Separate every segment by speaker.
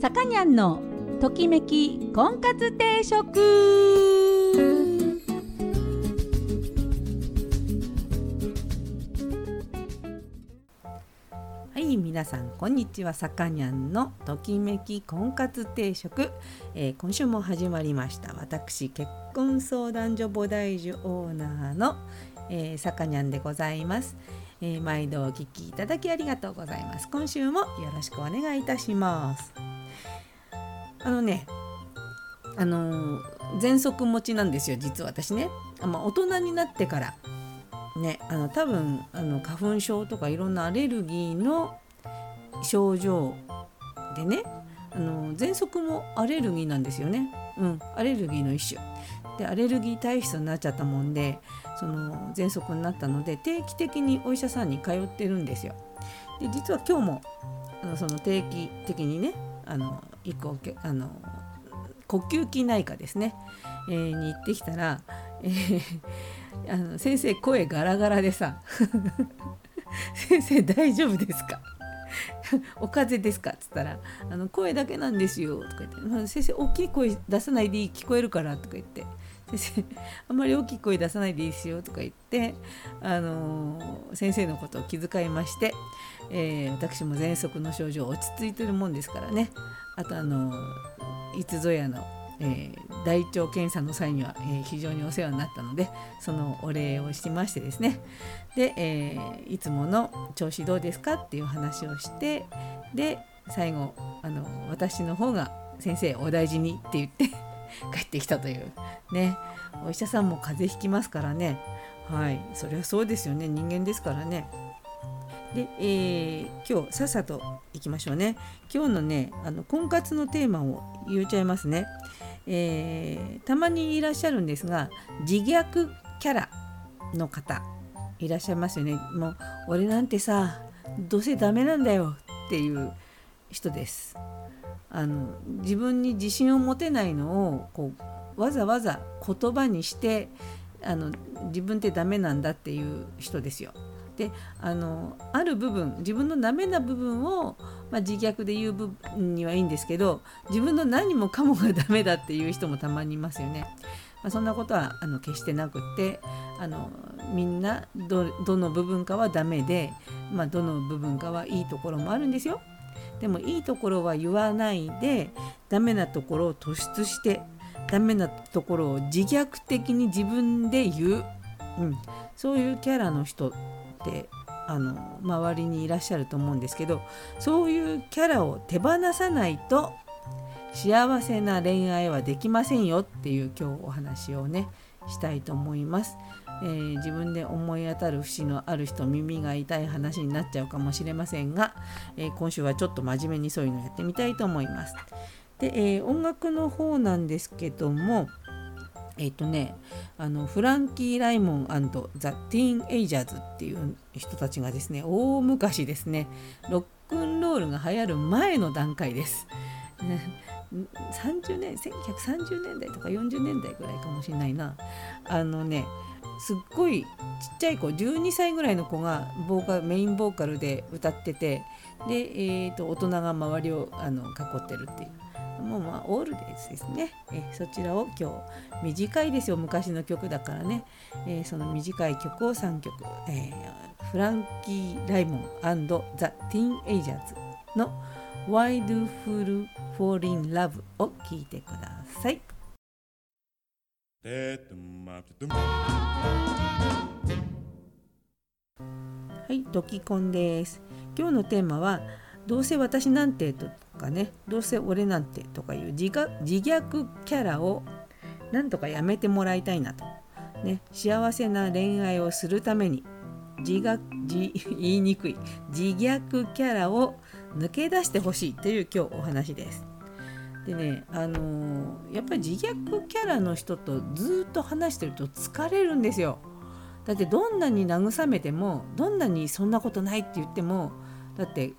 Speaker 1: さかにゃんのときめき婚活定食。はい皆さんこんにちは。さかにゃんのときめき婚活定食、えー、今週も始まりました。私結婚相談所菩提樹オーナーの、えー、さかにゃんでございます、えー、毎度お聞きいただきありがとうございます。今週もよろしくお願いいたします。あのねあの喘息持ちなんですよ実は私ね、まあ、大人になってから。ねあの多分あの花粉症とかいろんなアレルギーの症状でねあの喘息もアレルギーなんですよね。うんアレルギーの一種。でアレルギー体質になっちゃったもんでその喘息になったので定期的にお医者さんに通ってるんですよ。で実は今日もあのその定期的にねあの一個あの呼吸器内科ですね、えー、に行ってきたら、えー、あの先生声ガラガラでさ「先生大丈夫ですか? 」お風邪ですか?」っつったら「あの声だけなんですよ」とか言って「、先生大きい声出さないでいい聞こえるから」とか言って「先生あんまり大きい声出さないでいいですよ」とか言って、あのー、先生のことを気遣いまして、えー、私も喘息の症状落ち着いてるもんですからねあとあのいつぞやの、えー、大腸検査の際には、えー、非常にお世話になったのでそのお礼をしましてですね。で、えー、いつもの調子どうですかっていう話をしてで最後あの私の方が「先生お大事に」って言って 帰ってきたというね。お医者さんも風邪ひきますからね。はい。それはそうですよね。人間ですからね。で、えー、今日さっさといきましょうね。今日のねあの婚活のテーマを言っちゃいますね、えー、たまにいらっしゃるんですが自虐キャラの方いらっしゃいますよね。もう俺なんてさどうせダメなんだよっていう人です。あの自分に自信を持てないのをこうわざわざ言葉にしてあの自分ってダメなんだっていう人ですよ。であのある部分自分のダメな部分を、まあ、自虐で言う部分にはいいんですけど自分の何もかもがダメだっていう人もたまにいますよね。まあ、そんなことはあの決してなくってあのみんなどの部分かはダメで、まあ、どの部分かはいいところもあるんですよ。でもいいところは言わないでダメなところを突出してダメなところを自虐的に自分で言う、うん、そういうキャラの人ってあの周りにいらっしゃると思うんですけどそういうキャラを手放さないと幸せな恋愛はできませんよっていう今日お話をねしたいと思います。えー、自分で思い当たる節のある人耳が痛い話になっちゃうかもしれませんが、えー、今週はちょっと真面目にそういうのやってみたいと思います。で、えー、音楽の方なんですけどもえっ、ー、とねあのフランキー・ライモンザ・ティーン・エイジャーズっていう人たちがですね大昔ですねロックンロールが流行る前の段階です。30年1930年代とか40年代ぐらいかもしれないなあのねすっごいちっちゃい子12歳ぐらいの子がボーカルメインボーカルで歌っててで、えーと大人が周りをあの囲ってるっていうもうまあオールデイズですね、えそちらを今日短いですよ昔の曲だからね、え、その短い曲を3曲、え、フランキー・ライモンザ・ティーン・エイジャーズの Why Do Fool Fall in Love を聴いてください。はい、ドキコンです。今日のテーマはどうせ私なんてとかねどうせ俺なんてとかいう自虐キャラをなんとかやめてもらいたいなと、ね、幸せな恋愛をするために自虐自 言いにくい自虐キャラを抜け出してほしいという今日お話です。でねあのー、やっぱり自虐キャラの人とずっと話してると疲れるんですよ。だってどんなに慰めてもどんなにそんなことないって言ってもだって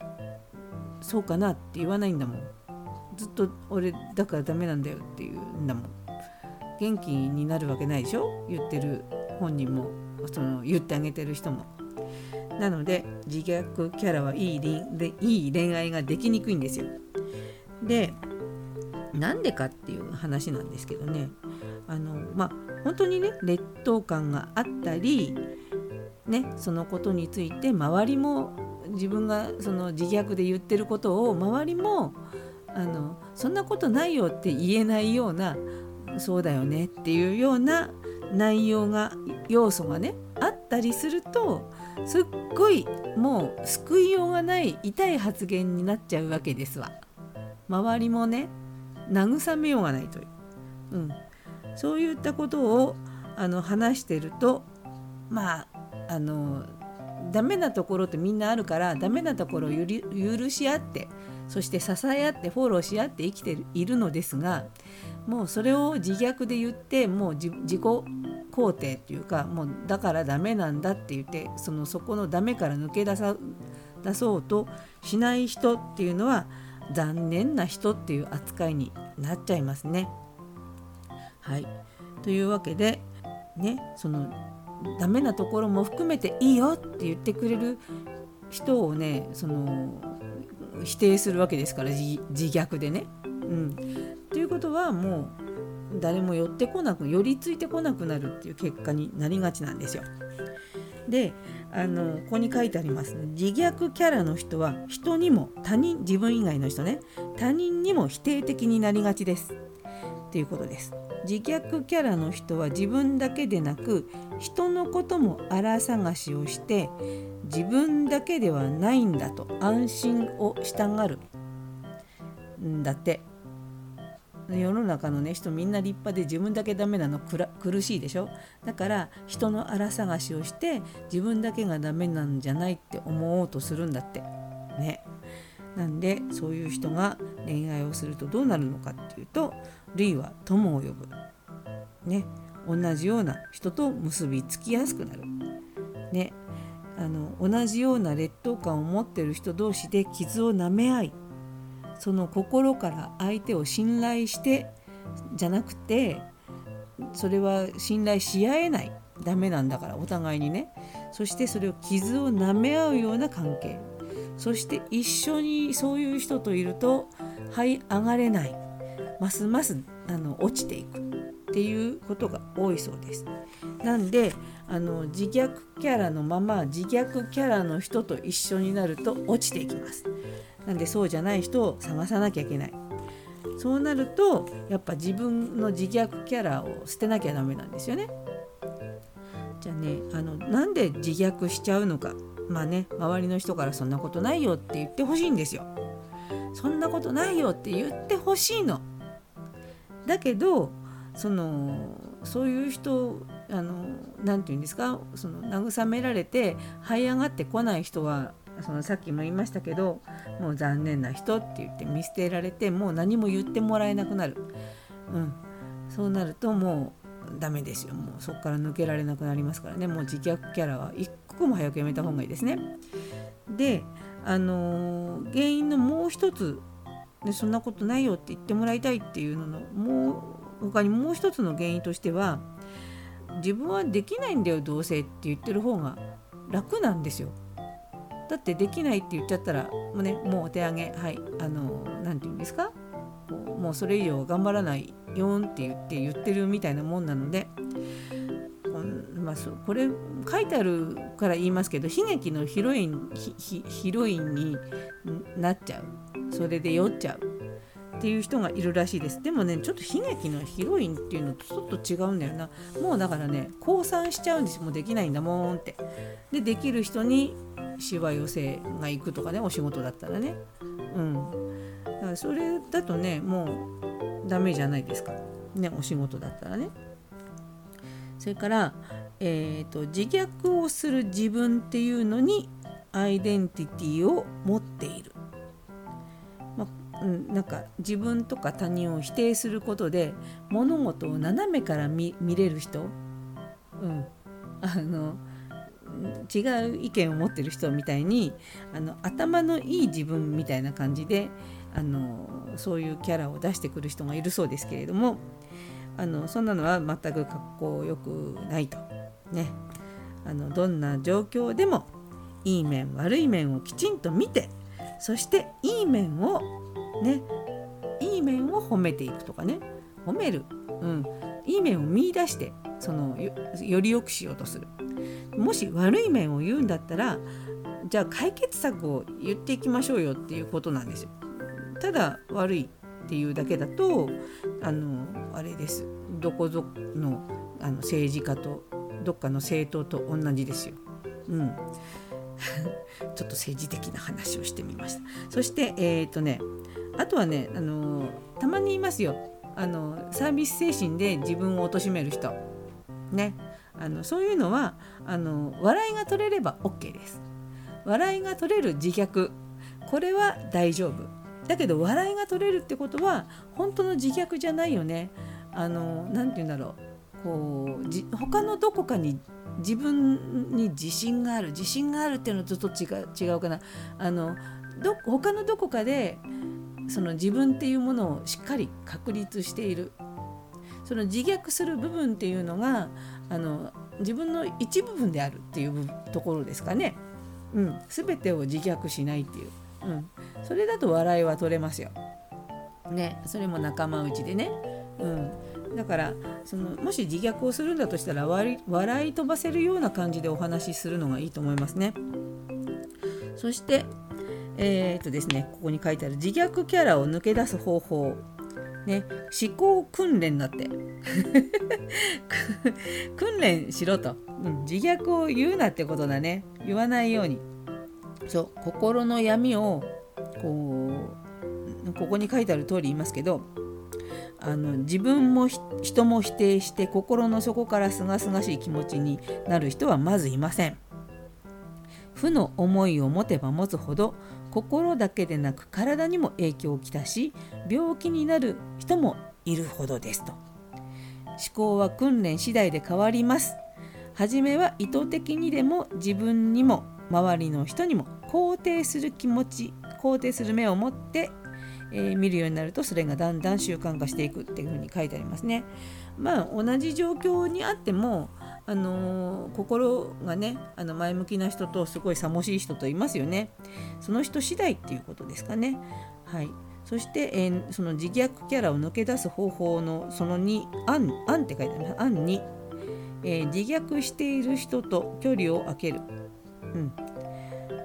Speaker 1: そうかなって言わないんだもん。ずっと俺だからダメなんだよっていうんだもん。元気になるわけないでしょ？言ってる本人も。その言ってあげてる人も。なので自虐キャラはいいでいい恋愛ができにくいんですよ。でなんでかっていう話なんですけどね。あのまあ本当にね劣等感があったりねそのことについて周りも自分がその自虐で言ってることを周りもあのそんなことないよって言えないようなそうだよねっていうような内容が要素がねあったりするとすっごいもう救いようがない痛い発言になっちゃうわけですわ。周りもね慰めようがないという、うん、そういったことをあの話してるとまああのダメなところってみんなあるからダメなところを許し合ってそして支え合ってフォローし合って生きているのですがもうそれを自虐で言ってもう自己肯定っていうかもうだからダメなんだって言ってそのそこのダメから抜け出さ出そうとしない人っていうのは残念な人っていう扱いになっちゃいますね。はいというわけでねそのダメなところも含めていいよって言ってくれる人をねその否定するわけですから自虐でね。うん、ということはもう誰も寄ってこなく寄りついてこなくなるっていう結果になりがちなんですよ。であのここに書いてあります、ね、自虐キャラの人は人にも他人自分以外の人ね。他人にも否定的になりがちです。っていうことです。自虐キャラの人は自分だけでなく人のことも荒探しをして自分だけではないんだと安心をしたがるんだって。世の中のね人みんな立派で自分だけダメなの苦しいでしょ？だから人の荒探しをして自分だけがダメなんじゃないって思おうとするんだって。ね。なんでそういう人が恋愛をするとどうなるのかっていうと類は友を呼ぶね同じような人と結びつきやすくなるねあの同じような劣等感を持ってる人同士で傷を舐め合いその心から相手を信頼してじゃなくてそれは信頼し合えないダメなんだからお互いにねそしてそれを傷を舐め合うような関係そして一緒にそういう人といると這い上がれないますますあの落ちていくっていうことが多いそうです。なんであの自虐キャラのまま自虐キャラの人と一緒になると落ちていきます。なんでそうじゃない人を探さなきゃいけない。そうなるとやっぱ自分の自虐キャラを捨てなきゃダメなんですよね。じゃあねあのなんで自虐しちゃうのかまあね周りの人からそんなことないよって言ってほしいんですよ。そんなことないよって言ってほしいの。だけどそのそういう人あのなて言うんですかその慰められて這い上がってこない人はそのさっきも言いましたけどもう残念な人って言って見捨てられてもう何も言ってもらえなくなる、うん、そうなるともうダメですよ。もうそこから抜けられなくなりますからね。もう自虐キャラは一刻も早くやめた方がいいですね。であのー、原因のもう一つでそんなことないよって言ってもらいたいっていうののもう他にもう一つの原因としては自分はできないんだよどうせって言ってる方が楽なんですよ。だってできないって言っちゃったらもうねもうお手上げはいあの何て言うんですか？もうそれ以上頑張らないよんって言って言ってるみたいなもんなので、まあ、これ書いてあるから言いますけど悲劇のヒロインヒロインになっちゃうそれで酔っちゃう。っていう人がいるらしいです。でもねちょっと悲劇のヒロインっていうのとちょっと違うんだよな。もうだからね降参しちゃうんです。もうできないんだもんって。でできる人にしわ寄せが行くとかねお仕事だったらね。うん。だからそれだとねもうダメじゃないですか。ねお仕事だったらね。それから、えーと、自虐をする自分っていうのにアイデンティティを持っている、うん、なんか自分とか他人を否定することで物事を斜めから見れる人、うん、あの違う意見を持ってる人みたいにあの頭のいい自分みたいな感じであのそういうキャラを出してくる人がいるそうですけれどもあのそんなのは全く格好よくないと。ね、あのどんな状況でもいい面悪い面をきちんと見てそしていい面をね。いい面を褒めていくとかね。褒める、うん、いい面を見いだしてそのより良くしようとする。もし悪い面を言うんだったらじゃあ解決策を言っていきましょうよっていうことなんですよ。ただ悪いっていうだけだとあのあれです。どこぞのあの政治家とどっかの政党と同じですよ。うん、ちょっと政治的な話をしてみました。そしてえっ、ー、とねあとはねあのたまにいますよ。あのサービス精神で自分を貶める人。ね。あのそういうのはあの笑いが取れれば OK です。笑いが取れる自虐。これは大丈夫。だけど笑いが取れるってことは本当の自虐じゃないよね。あの何て言うんだろう。こうじ他のどこかに自分に自信がある。自信があるっていうのとちょっと違う違うかな。あのど他のどこかでその自分っていうものをしっかり確立しているその自虐する部分っていうのがあの自分の一部分であるっていうところですかね。うん、全てを自虐しないっていう、うん、それだと笑いは取れますよ。ね、それも仲間内でね。うん、だからそのもし自虐をするんだとしたら笑い飛ばせるような感じでお話しするのがいいと思いますね。そしてえー、っとですねここに書いてある自虐キャラを抜け出す方法。ね、思考訓練だって。訓練しろと、うん、自虐を言うなってことだね。言わないように。そう心の闇をこうここに書いてある通り言いますけどあの自分も人も否定して心の底からすがすがしい気持ちになる人はまずいません。負の思いを持てば持つほど心だけでなく体にも影響をきたし病気になる人もいるほどですと思考は訓練次第で変わります初めは意図的にでも自分にも周りの人にも肯定する気持ち肯定する目を持って、えー、見るようになるとそれがだんだん習慣化していくっていうふうに書いてありますね。まあ同じ状況にあってもあの、心がねあの前向きな人とすごいさもしい人といますよね。その人次第っていうことですかね。はい。そして、えー、その自虐キャラを抜け出す方法のその2案案って書いてあります案に、えー、自虐している人と距離を空ける、うん、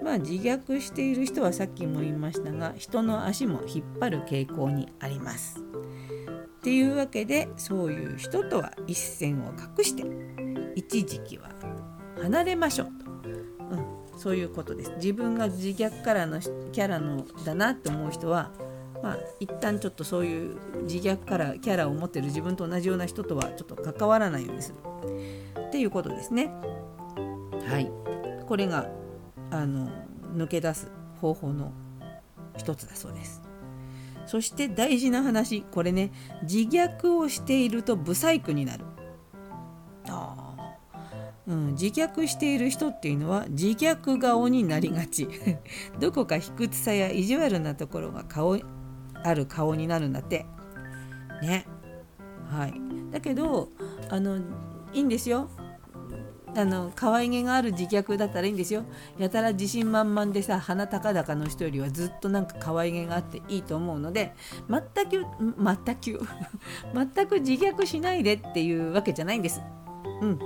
Speaker 1: まあ自虐している人はさっきも言いましたが人の足も引っ張る傾向にあります。っていうわけでそういう人とは一線を画して一時期は離れましょうと、うん、そういうことです。自分が自虐からのキャラのだなって思う人はまあ一旦ちょっとそういう自虐からキャラを持ってる自分と同じような人とはちょっと関わらないようにする。っていうことですね。はい。これがあの抜け出す方法の一つだそうです。そして大事な話これね。自虐をしているとブサイクになるうん、自虐している人っていうのは自虐顔になりがち。どこか卑屈さや意地悪なところが顔ある顔になるんだって。ね。はい。だけどあのいいんですよ。あの可愛げがある自虐だったらいいんですよ。やたら自信満々でさ鼻高々の人よりはずっとなんか可愛げがあっていいと思うので全く全く 全く自虐しないでっていうわけじゃないんです。うん。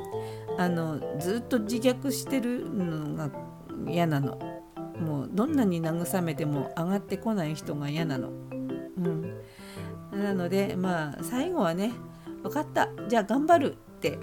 Speaker 1: あのずっと自虐してるのが嫌なの。もうどんなに慰めても上がってこない人が嫌なの、うん、なのでまあ最後はね分かった。じゃあ頑張るって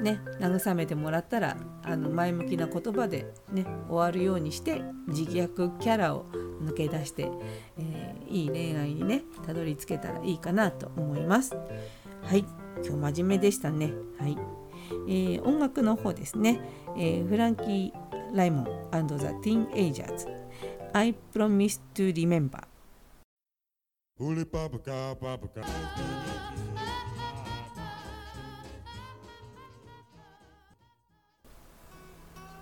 Speaker 1: ね慰めてもらったらあの前向きな言葉でね終わるようにして自虐キャラを抜け出して、えー、いい恋愛にねたどり着けたらいいかなと思います。はい。今日真面目でしたね。はい。えー、音楽の方ですね、えー、フランキー・ライモン the Teenagers I Promise to Remember.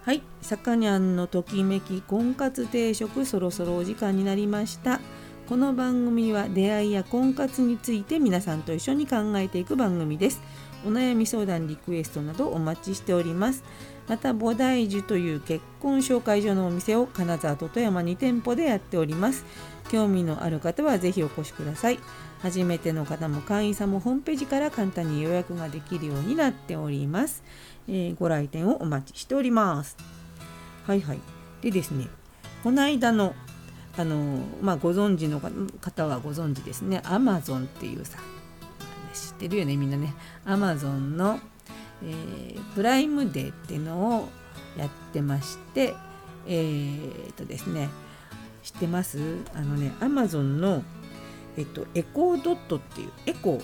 Speaker 1: はい、さかにゃんのときめき婚活定食そろそろお時間になりました。この番組は出会いや婚活について皆さんと一緒に考えていく番組ですお悩み相談リクエストなどお待ちしております。また菩提樹という結婚紹介所のお店を金沢と富山2店舗でやっております。興味のある方はぜひお越しください。初めての方も会員さんもホームページから簡単に予約ができるようになっております、えー、ご来店をお待ちしております。はいはい。でですねこの間のあのまあ、ご存知の方はご存知ですね。アマゾンっていうさってるよねみんなね。アマゾンの、えー、プライムデーっていうのをやってましてえー、っとですね。知ってます？あのねアマゾンのえっとエコードットっていうエコー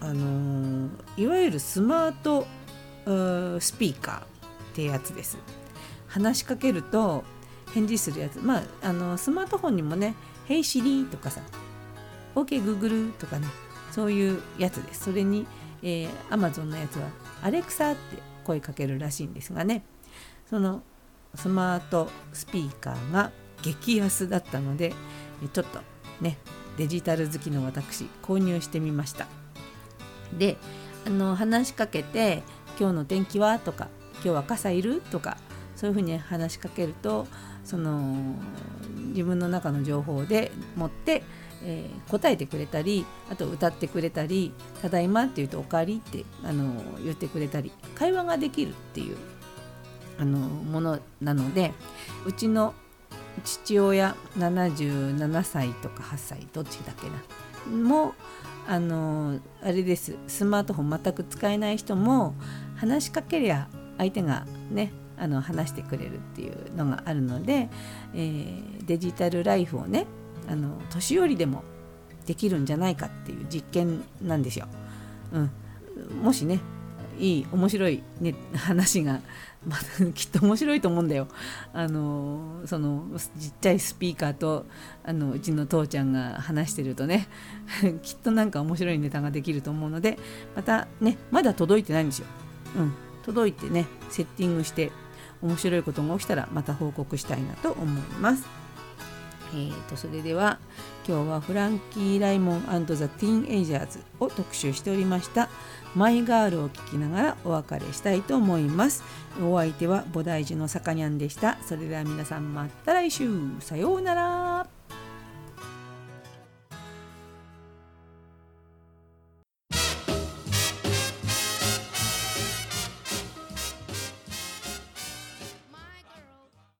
Speaker 1: あのー、いわゆるスマートスピーカーってやつです。話しかけると返事するやつ。まああのスマートフォンにもね「Hey Siri」とかさ「OKGoogle」とかねそういうやつですそれに、えー、Amazon のやつは「アレクサ」って声かけるらしいんですがねそのスマートスピーカーが激安だったのでちょっとねデジタル好きの私購入してみましたであの話しかけて「今日の天気は?」とか「今日は傘いる?」とかそういうふうに話しかけるとその自分の中の情報で持って、えー、答えてくれたりあと歌ってくれたり「ただいま」って言うと「おかわり」ってあの言ってくれたり会話ができるっていうあのものなのでうちの父親77歳とか8歳どっちだっけなもあのあれです。スマートフォン全く使えない人も話しかけりゃ相手がねあの話してくれるっていうのがあるので、えー、デジタルライフをねあの年寄りでもできるんじゃないかっていう実験なんですよ。うん、もしねいい面白い、ね、話が、まあ、きっと面白いと思うんだよ。あのそのちっちゃいスピーカーとあのうちの父ちゃんが話してるとね きっとなんか面白いネタができると思うのでまたねまだ届いてないんですよ。うん、届いてねセッティングして面白いことが起きたらまた報告したいなと思います。えーと、それでは今日はフランキー・ライモンザ・ティーン・エイジャーズを特集しておりましたマイガールを聞きながらお別れしたいと思います。お相手は菩提寺のさかにゃんでした。それでは皆さんまた来週。さようなら。